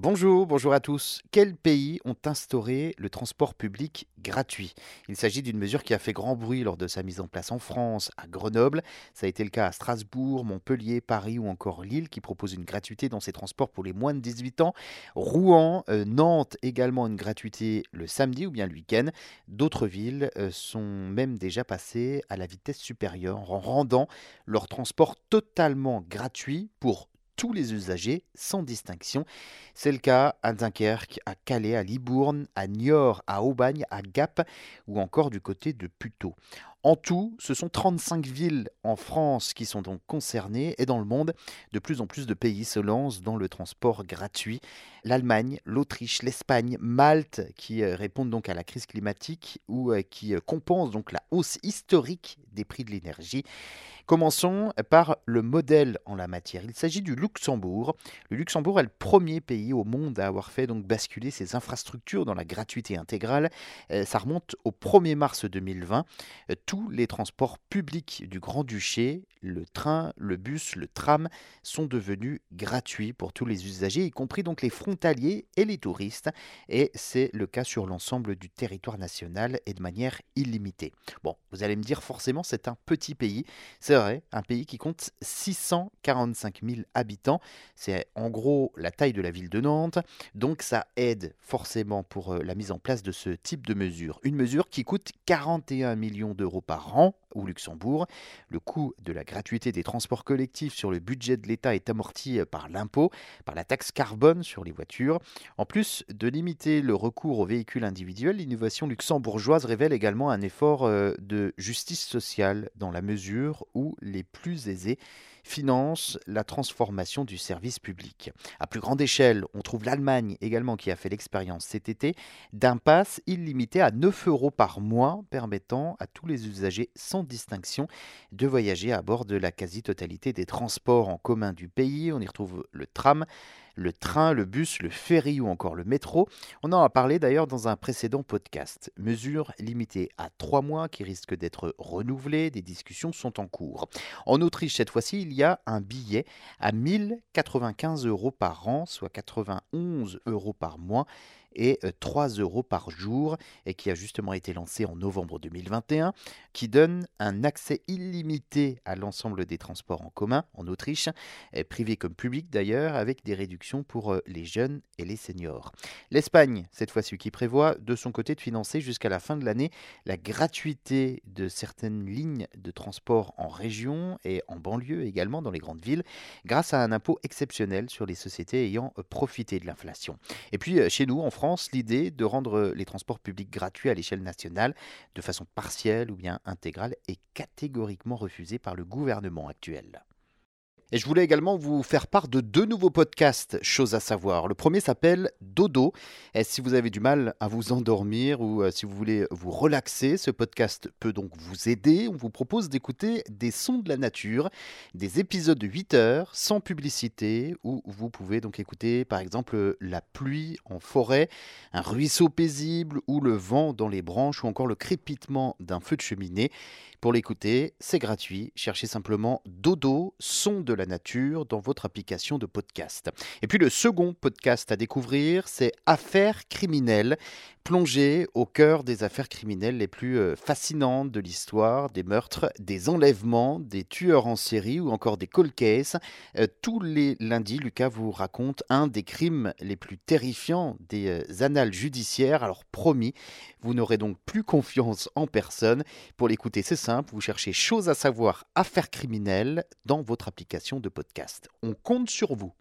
Bonjour, bonjour à tous. Quels pays ont instauré le transport public gratuit? Il s'agit d'une mesure qui a fait grand bruit lors de sa mise en place en France, à Grenoble. Ça a été le cas à Strasbourg, Montpellier, Paris ou encore Lille qui proposent une gratuité dans ces transports pour les moins de 18 ans. Rouen, euh, Nantes également une gratuité le samedi ou bien le week-end. D'autres villes euh, sont même déjà passées à la vitesse supérieure en rendant leur transport totalement gratuit pour tous les usagers sans distinction. C'est le cas à Dunkerque, à Calais, à Libourne, à Niort, à Aubagne, à Gap ou encore du côté de Puteaux. En tout, ce sont 35 villes en France qui sont donc concernées et dans le monde, de plus en plus de pays se lancent dans le transport gratuit. L'Allemagne, l'Autriche, l'Espagne, Malte qui euh, répondent donc à la crise climatique ou euh, qui euh, compensent donc la hausse historique des prix de l'énergie. Commençons par le modèle en la matière. Il s'agit du Luxembourg. Le Luxembourg est le premier pays au monde à avoir fait donc basculer ses infrastructures dans la gratuité intégrale. Ça remonte au 1er mars 2020 tous les transports publics du Grand-Duché, le train, le bus, le tram, sont devenus gratuits pour tous les usagers, y compris donc les frontaliers et les touristes. Et c'est le cas sur l'ensemble du territoire national et de manière illimitée. Bon, vous allez me dire forcément c'est un petit pays. C'est vrai, un pays qui compte 645 000 habitants. C'est en gros la taille de la ville de Nantes. Donc ça aide forcément pour euh, la mise en place de ce type de mesure. Une mesure qui coûte 41 millions d'euros par an au Luxembourg. Le coût de la gratuité des transports collectifs sur le budget de l'État est amorti par l'impôt, par la taxe carbone sur les voitures. En plus de limiter le recours aux véhicules individuels, l'innovation luxembourgeoise révèle également un effort euh, de justice sociale dans la mesure où les plus aisés finance la transformation du service public. À plus grande échelle, on trouve l'Allemagne également qui a fait l'expérience cet été d'un pass illimité à 9 euros par mois, permettant à tous les usagers sans distinction de voyager à bord de la quasi-totalité des transports en commun du pays. On y retrouve le tram, le train, le bus, le ferry ou encore le métro. On en a parlé d'ailleurs dans un précédent podcast. Mesure limitée à trois mois qui risque d'être renouvelée, des discussions sont en cours. En Autriche, cette fois-ci, il y a un billet à 1095 euros par an, soit 91 euros par mois et 3 euh, euros par jour et qui a justement été lancé en novembre 2021, qui donne un accès illimité à l'ensemble des transports en commun en Autriche, privé comme public d'ailleurs, avec des réductions pour les jeunes et les seniors. L'Espagne, cette fois-ci, qui prévoit de son côté de financer jusqu'à la fin de l'année la gratuité de certaines lignes de transport en région et en banlieue également dans les grandes villes, grâce à un impôt exceptionnel sur les sociétés ayant profité de l'inflation. Et puis chez nous, en France, l'idée de rendre les transports publics gratuits à l'échelle nationale de façon partielle ou bien intégrale est catégoriquement refusée par le gouvernement actuel. Et je voulais également vous faire part de deux nouveaux podcasts, choses à savoir. Le premier s'appelle Dodo. Et si vous avez du mal à vous endormir ou euh, si vous voulez vous relaxer, ce podcast peut donc vous aider. On vous propose d'écouter des sons de la nature, des épisodes de 8 heures sans publicité où vous pouvez donc écouter par exemple la pluie en forêt, un ruisseau paisible ou le vent dans les branches ou encore le crépitement d'un feu de cheminée. Pour l'écouter, c'est gratuit. Cherchez simplement Dodo, son de la nature dans votre application de podcast. Et puis le second podcast à découvrir, c'est Affaires criminelles plonger au cœur des affaires criminelles les plus euh, fascinantes de l'histoire, des meurtres, des enlèvements, des tueurs en série ou encore des cold cases. Euh, tous les lundis, Lucas vous raconte un des crimes les plus terrifiants des euh, annales judiciaires. Alors promis, vous n'aurez donc plus confiance en personne. Pour l'écouter, c'est simple, vous cherchez choses à savoir, affaires criminelles dans votre application de podcast. On compte sur vous.